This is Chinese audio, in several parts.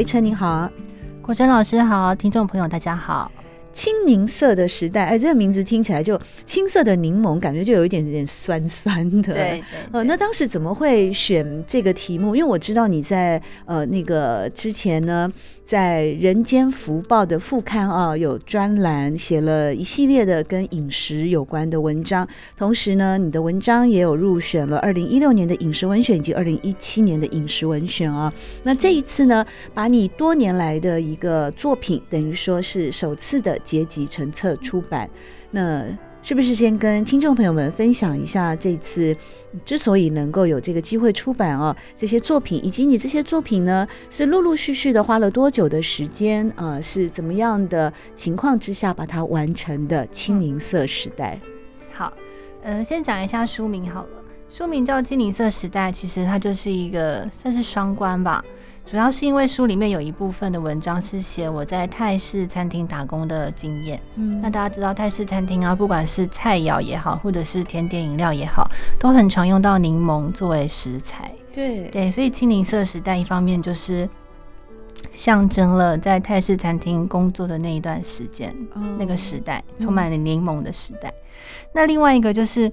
维晨你好，国珍老师好，听众朋友大家好。青柠色的时代，哎，这个名字听起来就青色的柠檬，感觉就有一点点酸酸的。对，对，对，呃，那当时怎么会选这个题目？因为我知道你在呃那个之前呢。在《人间福报》的副刊啊，有专栏写了一系列的跟饮食有关的文章。同时呢，你的文章也有入选了二零一六年的饮食文选以及二零一七年的饮食文选啊。那这一次呢，把你多年来的一个作品，等于说是首次的结集成册出版。那是不是先跟听众朋友们分享一下这次之所以能够有这个机会出版哦，这些作品，以及你这些作品呢，是陆陆续续的花了多久的时间？呃，是怎么样的情况之下把它完成的？青柠色时代。好，呃，先讲一下书名好了，书名叫《青柠色时代》，其实它就是一个算是双关吧。主要是因为书里面有一部分的文章是写我在泰式餐厅打工的经验。嗯，那大家知道泰式餐厅啊，不管是菜肴也好，或者是甜点饮料也好，都很常用到柠檬作为食材。对对，所以青柠色时代一方面就是象征了在泰式餐厅工作的那一段时间，哦，那个时代充满了柠檬的时代。嗯，那另外一个就是。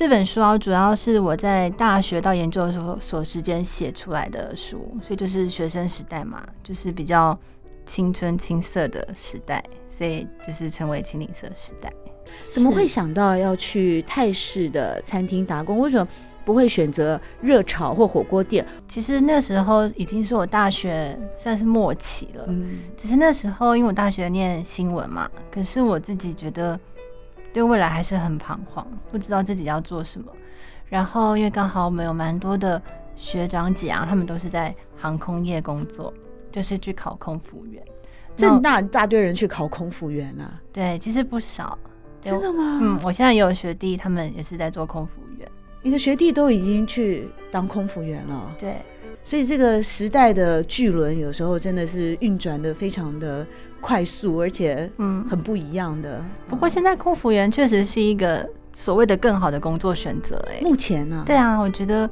这本书啊，主要是我在大学到研究所所时间写出来的书，所以就是学生时代嘛，就是比较青春青涩的时代，所以就是成为青柠色时代。怎么会想到要去泰式的餐厅打工？为什么不会选择热炒或火锅店？其实那时候已经是我大学算是末期了，嗯，只是那时候因为我大学念新闻嘛，可是我自己觉得。对未来还是很彷徨，不知道自己要做什么。然后，因为刚好我们有蛮多的学长姐啊，他们都是在航空业工作，就是去考空服员。正大大堆人去考空服员啊？对，其实不少。真的吗？嗯，我现在也有学弟，他们也是在做空服员。你的学弟都已经去当空服员了？对。所以这个时代的巨轮有时候真的是运转的非常的快速，而且嗯很不一样的。不过现在空服员确实是一个所谓的更好的工作选择哎。目前呢？对啊，我觉得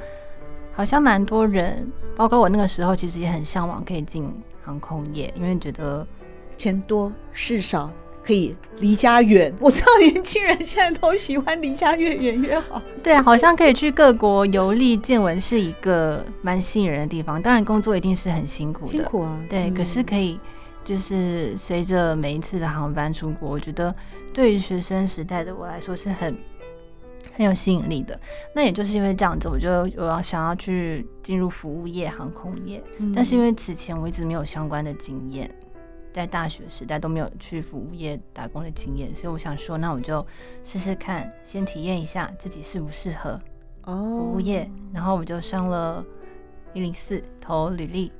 好像蛮多人，包括我那个时候，其实也很向往可以进航空业，因为觉得钱多事少。可以离家远，我知道年轻人现在都喜欢离家越远越好。对啊，好像可以去各国游历见闻，是一个蛮吸引人的地方。当然，工作一定是很辛苦的，辛苦啊。对，嗯、可是可以就是随着每一次的航班出国，我觉得对于学生时代的我来说是很很有吸引力的。那也就是因为这样子，我就我要想要去进入服务业、航空业，嗯、但是因为此前我一直没有相关的经验。在大学时代都没有去服务业打工的经验，所以我想说，那我就试试看，先体验一下自己适不适合服务业。Oh. 然后我就上了一零四投履历。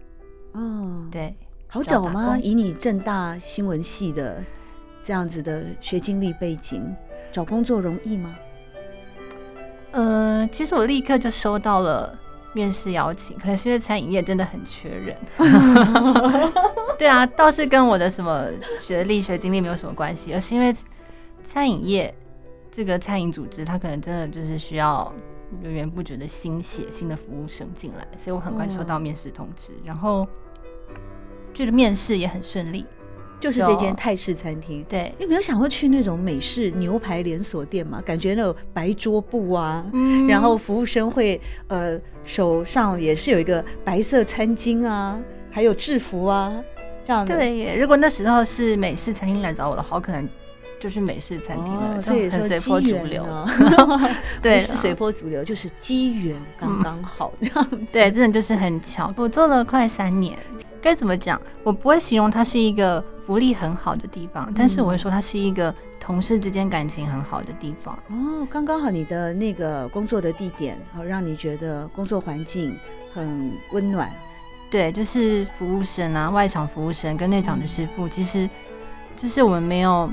哦，oh. 对，好找吗？以你正大新闻系的这样子的学经历背景，找工作容易吗？呃，其实我立刻就收到了。面试邀请，可能是因为餐饮业真的很缺人。对啊，倒是跟我的什么学历、学经历没有什么关系，而是因为餐饮业这个餐饮组织，它可能真的就是需要源源不绝的新血、新的服务生进来，所以我很快收到面试通知，然后觉得面试也很顺利。就是这间泰式餐厅，对，你有没有想过去那种美式牛排连锁店嘛？感觉那种白桌布啊，嗯、然后服务生会呃手上也是有一个白色餐巾啊，还有制服啊，这样的。对，如果那时候是美式餐厅来找我的话，可能就是美式餐厅了，所以是随波逐流。对，是随波逐流，就是机缘刚刚好这样子。对，真的就是很巧。我做了快三年。该怎么讲？我不会形容它是一个福利很好的地方，但是我会说它是一个同事之间感情很好的地方。哦，刚刚好你的那个工作的地点，好让你觉得工作环境很温暖。对，就是服务生啊，外场服务生跟内场的师傅，其实就是我们没有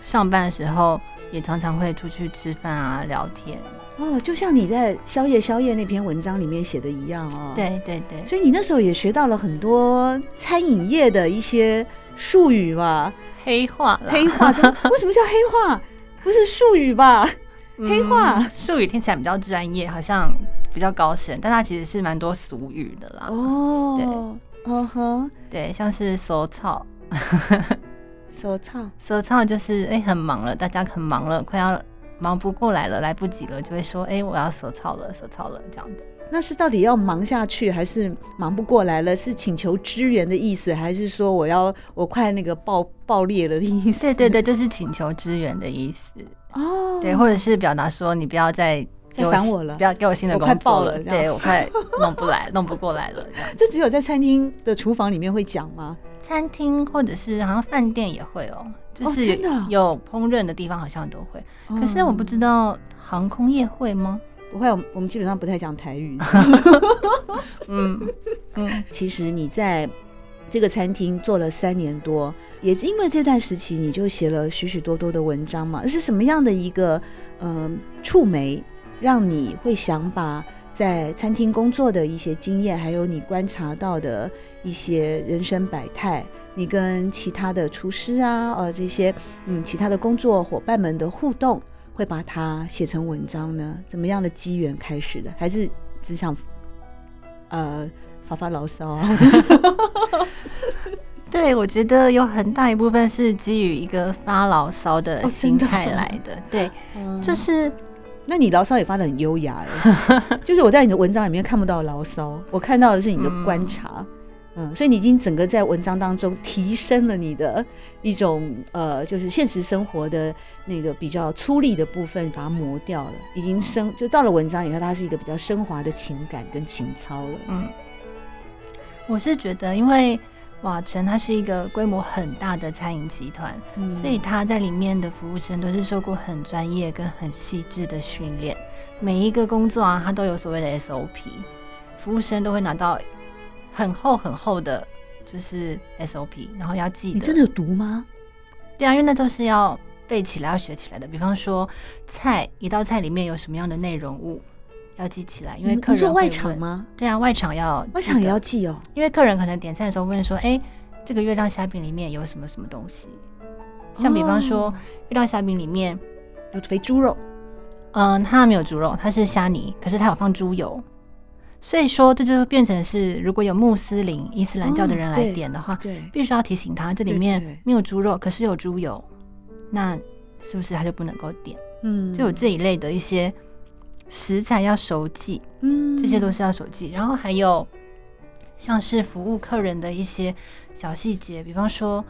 上班的时候，也常常会出去吃饭啊，聊天。哦，就像你在宵夜宵夜那篇文章里面写的一样哦。对对对。所以你那时候也学到了很多餐饮业的一些术语嘛？黑话，黑话？为什么叫黑话？不是术语吧？嗯、黑话术语听起来比较专业，好像比较高深，但它其实是蛮多俗语的啦。哦，对，哦哼，对，像是手操，手操，手操就是哎、欸，很忙了，大家很忙了，快要。忙不过来了，来不及了，就会说：“哎、欸，我要手操了，手操了。”这样子，那是到底要忙下去，还是忙不过来了？是请求支援的意思，还是说我要我快那个爆爆裂了的意思？对对对，就是请求支援的意思。哦，对，或者是表达说你不要再再烦我了，不要给我新的工作快爆了，对我快 弄不来，弄不过来了。这只有在餐厅的厨房里面会讲吗？餐厅或者是好像饭店也会哦。就是有烹饪的地方好像都会，哦、可是我不知道航空业会吗？不会，我们基本上不太讲台语。嗯嗯，其实你在这个餐厅做了三年多，也是因为这段时期你就写了许许多多的文章嘛。是什么样的一个呃触媒，让你会想把在餐厅工作的一些经验，还有你观察到的一些人生百态？你跟其他的厨师啊，呃，这些嗯，其他的工作伙伴们的互动，会把它写成文章呢？怎么样的机缘开始的？还是只想呃发发牢骚啊？对，我觉得有很大一部分是基于一个发牢骚的心态来的。哦、对，嗯、就是那你牢骚也发的很优雅哎，就是我在你的文章里面看不到牢骚，我看到的是你的观察。嗯嗯，所以你已经整个在文章当中提升了你的一种呃，就是现实生活的那个比较粗粝的部分，把它磨掉了，已经升就到了文章以后，它是一个比较升华的情感跟情操了。嗯，我是觉得，因为瓦城它是一个规模很大的餐饮集团，嗯、所以他在里面的服务生都是受过很专业跟很细致的训练，每一个工作啊，他都有所谓的 SOP，服务生都会拿到。很厚很厚的，就是 SOP，然后要记得。你真的有读吗？对啊，因为那都是要背起来、要学起来的。比方说，菜一道菜里面有什么样的内容物，要记起来。因为客人。你说外场吗？对啊，外场要外场也要记哦。因为客人可能点菜的时候问说：“哎，这个月亮虾饼里面有什么什么东西？”像比方说，月亮虾饼里面有肥猪肉。嗯，它没有猪肉，它是虾泥，可是它有放猪油。所以说，这就变成是，如果有穆斯林、伊斯兰教的人来点的话，对，必须要提醒他，这里面没有猪肉，可是有猪油，那是不是他就不能够点？嗯，就有这一类的一些食材要熟记，嗯，这些都是要熟记。然后还有像是服务客人的一些小细节，比方说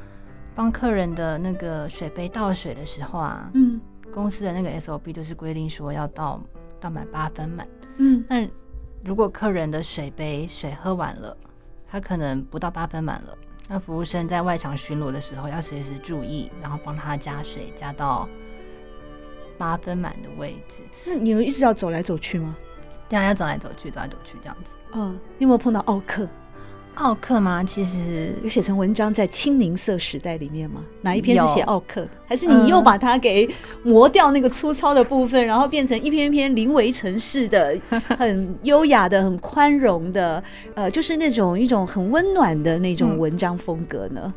帮客人的那个水杯倒水的时候啊，嗯，公司的那个 SOP 都是规定说要倒倒满八分满，嗯，那。如果客人的水杯水喝完了，他可能不到八分满了，那服务生在外场巡逻的时候要随时注意，然后帮他加水加到八分满的位置。那你们一直要走来走去吗？对啊，要走来走去，走来走去这样子。嗯，你有没有碰到奥客？奥克吗？其实有写成文章在《清零色时代》里面吗？哪一篇是写奥客？还是你又把它给磨掉那个粗糙的部分，然后变成一篇篇临危城市的、很优雅的、很宽容的，呃，就是那种一种很温暖的那种文章风格呢？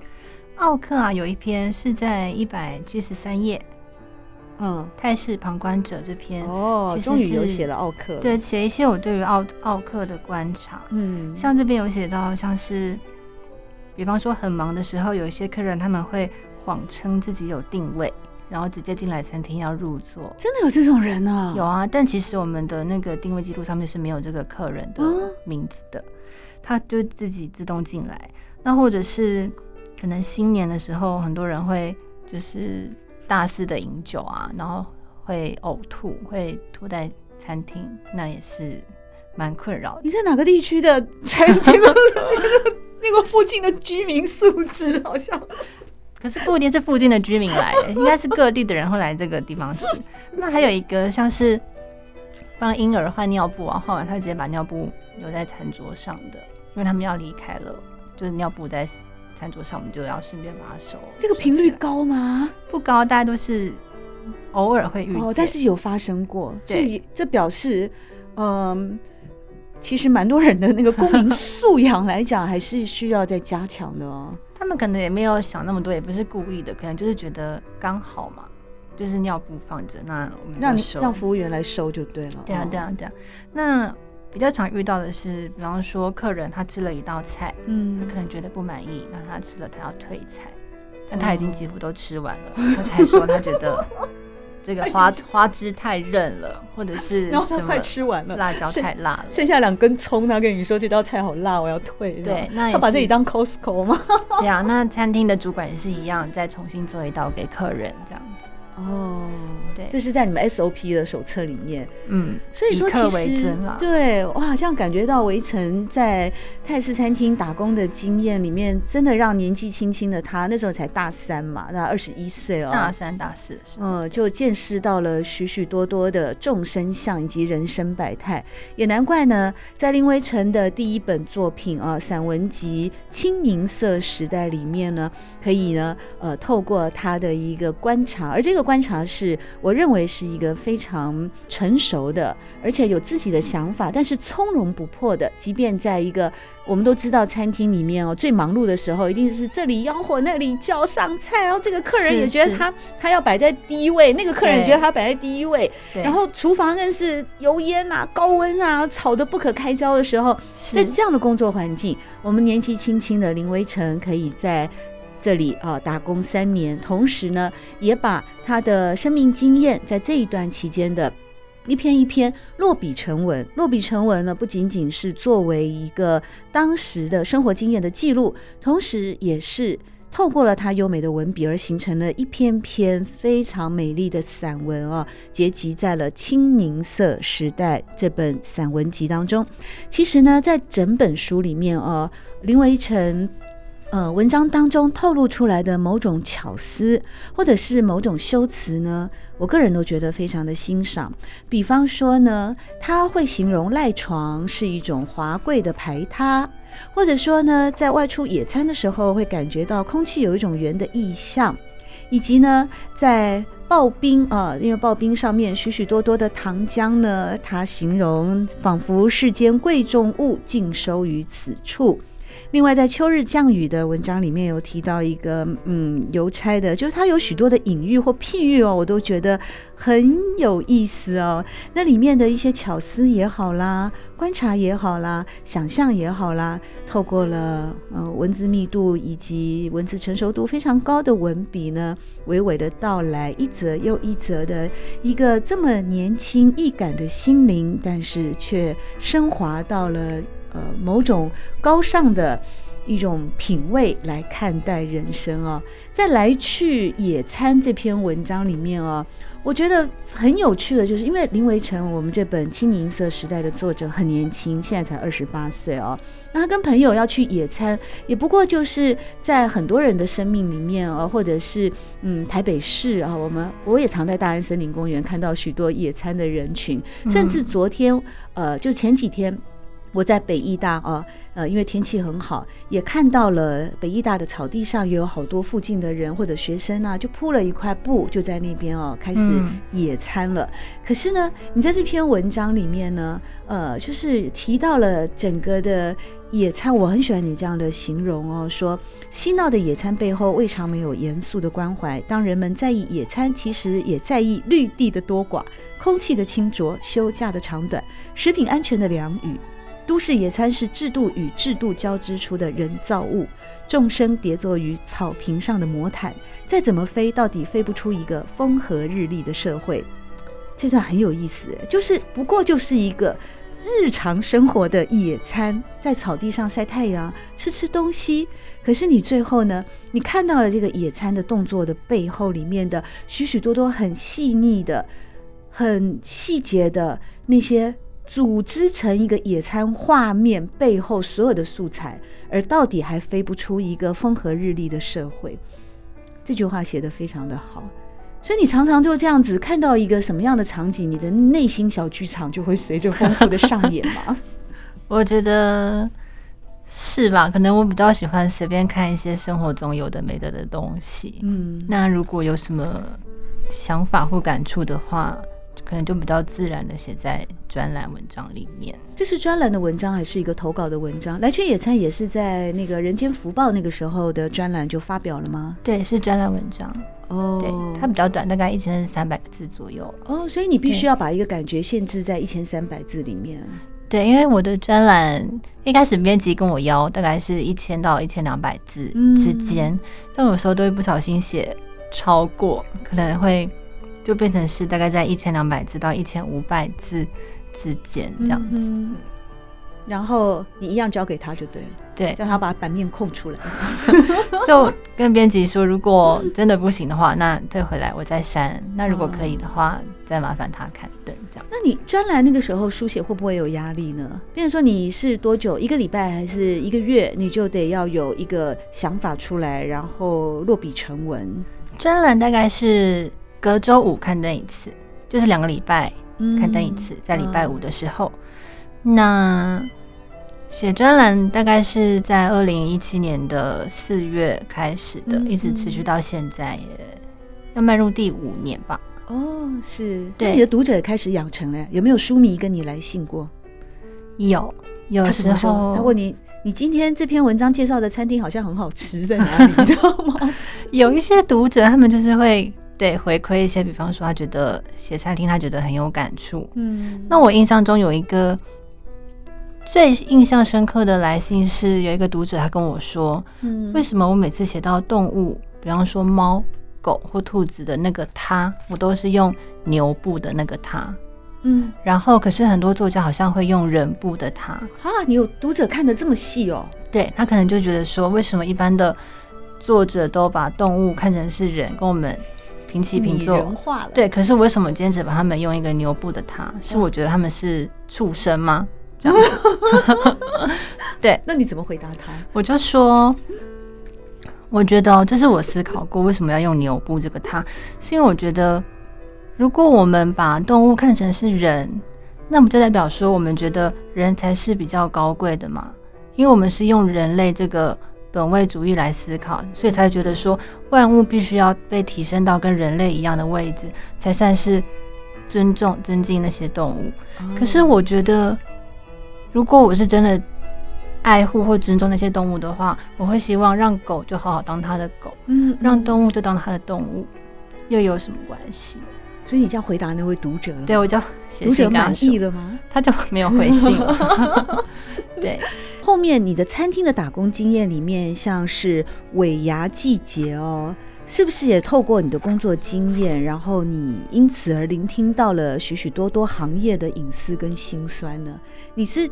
奥克啊，有一篇是在一百七十三页。嗯，泰式旁观者这篇哦，终于有写了奥克，对，写一些我对于奥奥克的观察。嗯，像这边有写到，像是，比方说很忙的时候，有一些客人他们会谎称自己有定位，然后直接进来餐厅要入座。真的有这种人啊？有啊，但其实我们的那个定位记录上面是没有这个客人的名字的，嗯、他就自己自动进来。那或者是可能新年的时候，很多人会就是。大肆的饮酒啊，然后会呕吐，会吐在餐厅，那也是蛮困扰。你在哪个地区的餐厅？那个附近的居民素质好像可是不一定是附近的居民来，应该是各地的人会来这个地方吃。那还有一个像是帮婴儿换尿布啊，换完他直接把尿布留在餐桌上的，因为他们要离开了，就是尿布在餐桌上，我们就要顺便把它收。这个频率高吗？不高，大家都是偶尔会遇见，哦，但是有发生过。对，这表示，嗯。其实蛮多人的那个公民 素养来讲，还是需要再加强的哦。他们可能也没有想那么多，也不是故意的，可能就是觉得刚好嘛，就是尿布放着，那我们，让让服务员来收就对了。对啊，对啊，对啊。那比较常遇到的是，比方说客人他吃了一道菜，嗯，他可能觉得不满意，那他吃了他要退菜，但他已经几乎都吃完了，他才说他觉得。这个花花枝太韧了，或者是 然后他快吃完了，辣椒太辣了，剩下两根葱，他跟你说这道菜好辣，我要退。对，那他把自己当 Costco 吗？对啊，那餐厅的主管也是一样，再重新做一道给客人这样子。哦，对，这是在你们 SOP 的手册里面，嗯，所以说其实对，我好像感觉到维辰在泰式餐厅打工的经验里面，真的让年纪轻轻的他，那时候才大三嘛，那二十一岁哦，大三大四。是，嗯，就见识到了许许多多的众生相以及人生百态，也难怪呢，在林维辰的第一本作品啊散文集《青柠色时代》里面呢，可以呢，呃，透过他的一个观察，而这个。观察是，我认为是一个非常成熟的，而且有自己的想法，但是从容不迫的。即便在一个我们都知道餐厅里面哦，最忙碌的时候，一定是这里吆喝，那里叫上菜，然后这个客人也觉得他他要摆在第一位，那个客人也觉得他摆在第一位，然后厨房更是油烟啊、高温啊，吵得不可开交的时候，在这样的工作环境，我们年纪轻轻的林维辰可以在。这里啊，打工三年，同时呢，也把他的生命经验在这一段期间的一篇一篇落笔成文。落笔成文呢，不仅仅是作为一个当时的生活经验的记录，同时也是透过了他优美的文笔而形成了一篇篇非常美丽的散文啊，结集在了《青柠色时代》这本散文集当中。其实呢，在整本书里面啊，林维辰。呃，文章当中透露出来的某种巧思，或者是某种修辞呢，我个人都觉得非常的欣赏。比方说呢，他会形容赖床是一种华贵的排他，或者说呢，在外出野餐的时候会感觉到空气有一种圆的意象，以及呢，在刨冰啊，因为刨冰上面许许多多的糖浆呢，他形容仿佛世间贵重物尽收于此处。另外，在秋日降雨的文章里面有提到一个，嗯，邮差的，就是他有许多的隐喻或譬喻哦，我都觉得很有意思哦。那里面的一些巧思也好啦，观察也好啦，想象也好啦，透过了呃文字密度以及文字成熟度非常高的文笔呢，娓娓的道来一则又一则的一个这么年轻易感的心灵，但是却升华到了。呃，某种高尚的一种品味来看待人生哦，在来去野餐这篇文章里面哦，我觉得很有趣的，就是因为林维成，我们这本《青柠色时代》的作者很年轻，现在才二十八岁哦。那他跟朋友要去野餐，也不过就是在很多人的生命里面哦，或者是嗯台北市啊，我们我也常在大安森林公园看到许多野餐的人群，甚至昨天呃，就前几天。我在北艺大啊，呃，因为天气很好，也看到了北艺大的草地上也有好多附近的人或者学生啊，就铺了一块布，就在那边哦，开始野餐了。嗯。可是呢，你在这篇文章里面呢，呃，就是提到了整个的野餐，我很喜欢你这样的形容哦，说嬉闹的野餐背后未尝没有严肃的关怀。当人们在意野餐，其实也在意绿地的多寡、空气的清浊、休假的长短、食品安全的良与。都市野餐是制度与制度交织出的人造物，众生叠坐于草坪上的魔毯，再怎么飞，到底飞不出一个风和日丽的社会。这段很有意思，就是不过就是一个日常生活的野餐，在草地上晒太阳，吃吃东西。可是你最后呢，你看到了这个野餐的动作的背后，里面的许许多多很细腻的、很细节的那些。组织成一个野餐画面背后所有的素材，而到底还飞不出一个风和日丽的社会。这句话写得非常的好。所以你常常就这样子看到一个什么样的场景，你的内心小剧场就会随着丰富的上演嘛。我觉得是吧？可能我比较喜欢随便看一些生活中有的没的的东西。嗯，那如果有什么想法或感触的话，可能就比较自然的写在专栏文章里面。这是专栏的文章还是一个投稿的文章？来去野餐也是在那个《人间福报》那个时候的专栏就发表了吗？对，是专栏文章。哦，对，它比较短，大概一千三百个字左右。哦，所以你必须要把一个感觉限制在一千三百字里面。对，因为我的专栏一开始编辑跟我要大概是一千到一千两百字之间，嗯、但有时候都会不小心写超过，可能会就变成是大概在一千两百字到一千五百字之间这样子。嗯然后你一样交给他就对了，对，叫他把版面空出来，就跟编辑说，如果真的不行的话，那退回来我再删。那如果可以的话，嗯、再麻烦他刊登这样。那你专栏那个时候书写会不会有压力呢？比如说你是多久一个礼拜还是一个月，你就得要有一个想法出来，然后落笔成文。专栏大概是隔周五刊登一次，就是两个礼拜刊登一次，嗯、在礼拜五的时候，嗯、那。写专栏大概是在二零一七年的四月开始的，一直持续到现在，也要迈入第五年吧。哦，是。对，你的读者也开始养成了，有没有书迷跟你来信过？有，有时候他问你，你今天这篇文章介绍的餐厅好像很好吃，在哪里？你知道吗？有一些读者，他们就是会对回馈一些，比方说他觉得写餐厅，他觉得很有感触。嗯，那我印象中有一个。最印象深刻的来信是有一个读者，他跟我说：“嗯，为什么我每次写到动物，比方说猫、狗或兔子的那个它，我都是用牛布的那个它，嗯，然后可是很多作家好像会用人部的他啊？你有读者看得这么细哦？对，他可能就觉得说，为什么一般的作者都把动物看成是人，跟我们平起平坐，人化了？对，可是为什么今天只把他们用一个牛布的他？是我觉得他们是畜生吗？” 这样子，对，那你怎么回答他？我就说，我觉得这是我思考过为什么要用牛布这个“他”，是因为我觉得，如果我们把动物看成是人，那么就代表说我们觉得人才是比较高贵的嘛，因为我们是用人类这个本位主义来思考，所以才觉得说万物必须要被提升到跟人类一样的位置，才算是尊重、尊敬那些动物。可是我觉得。如果我是真的爱护或尊重那些动物的话，我会希望让狗就好好当它的狗，嗯，让动物就当它的动物，又有什么关系？所以你这样回答那位读者了？对，我叫读者满意了吗？他就没有回信了。对，后面你的餐厅的打工经验里面，像是尾牙季节哦，是不是也透过你的工作经验，然后你因此而聆听到了许许多多行业的隐私跟辛酸呢？你是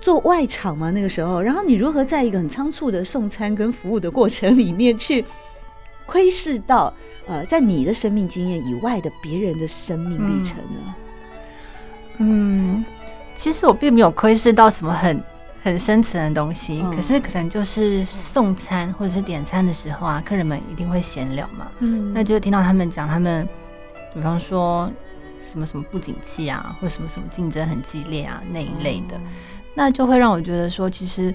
做外场吗？那个时候，然后你如何在一个很仓促的送餐跟服务的过程里面去窥视到呃，在你的生命经验以外的别人的生命历程呢？嗯，其实我并没有窥视到什么很很深层的东西，嗯、可是可能就是送餐或者是点餐的时候啊，客人们一定会闲聊嘛，嗯，那就听到他们讲他们，比方说。什么什么不景气啊，或什么什么竞争很激烈啊那一类的，那就会让我觉得说，其实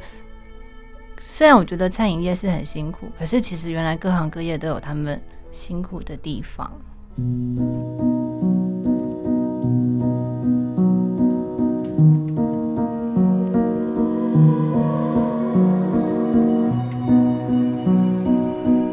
虽然我觉得餐饮业是很辛苦，可是其实原来各行各业都有他们辛苦的地方。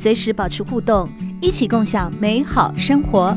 随时保持互动，一起共享美好生活。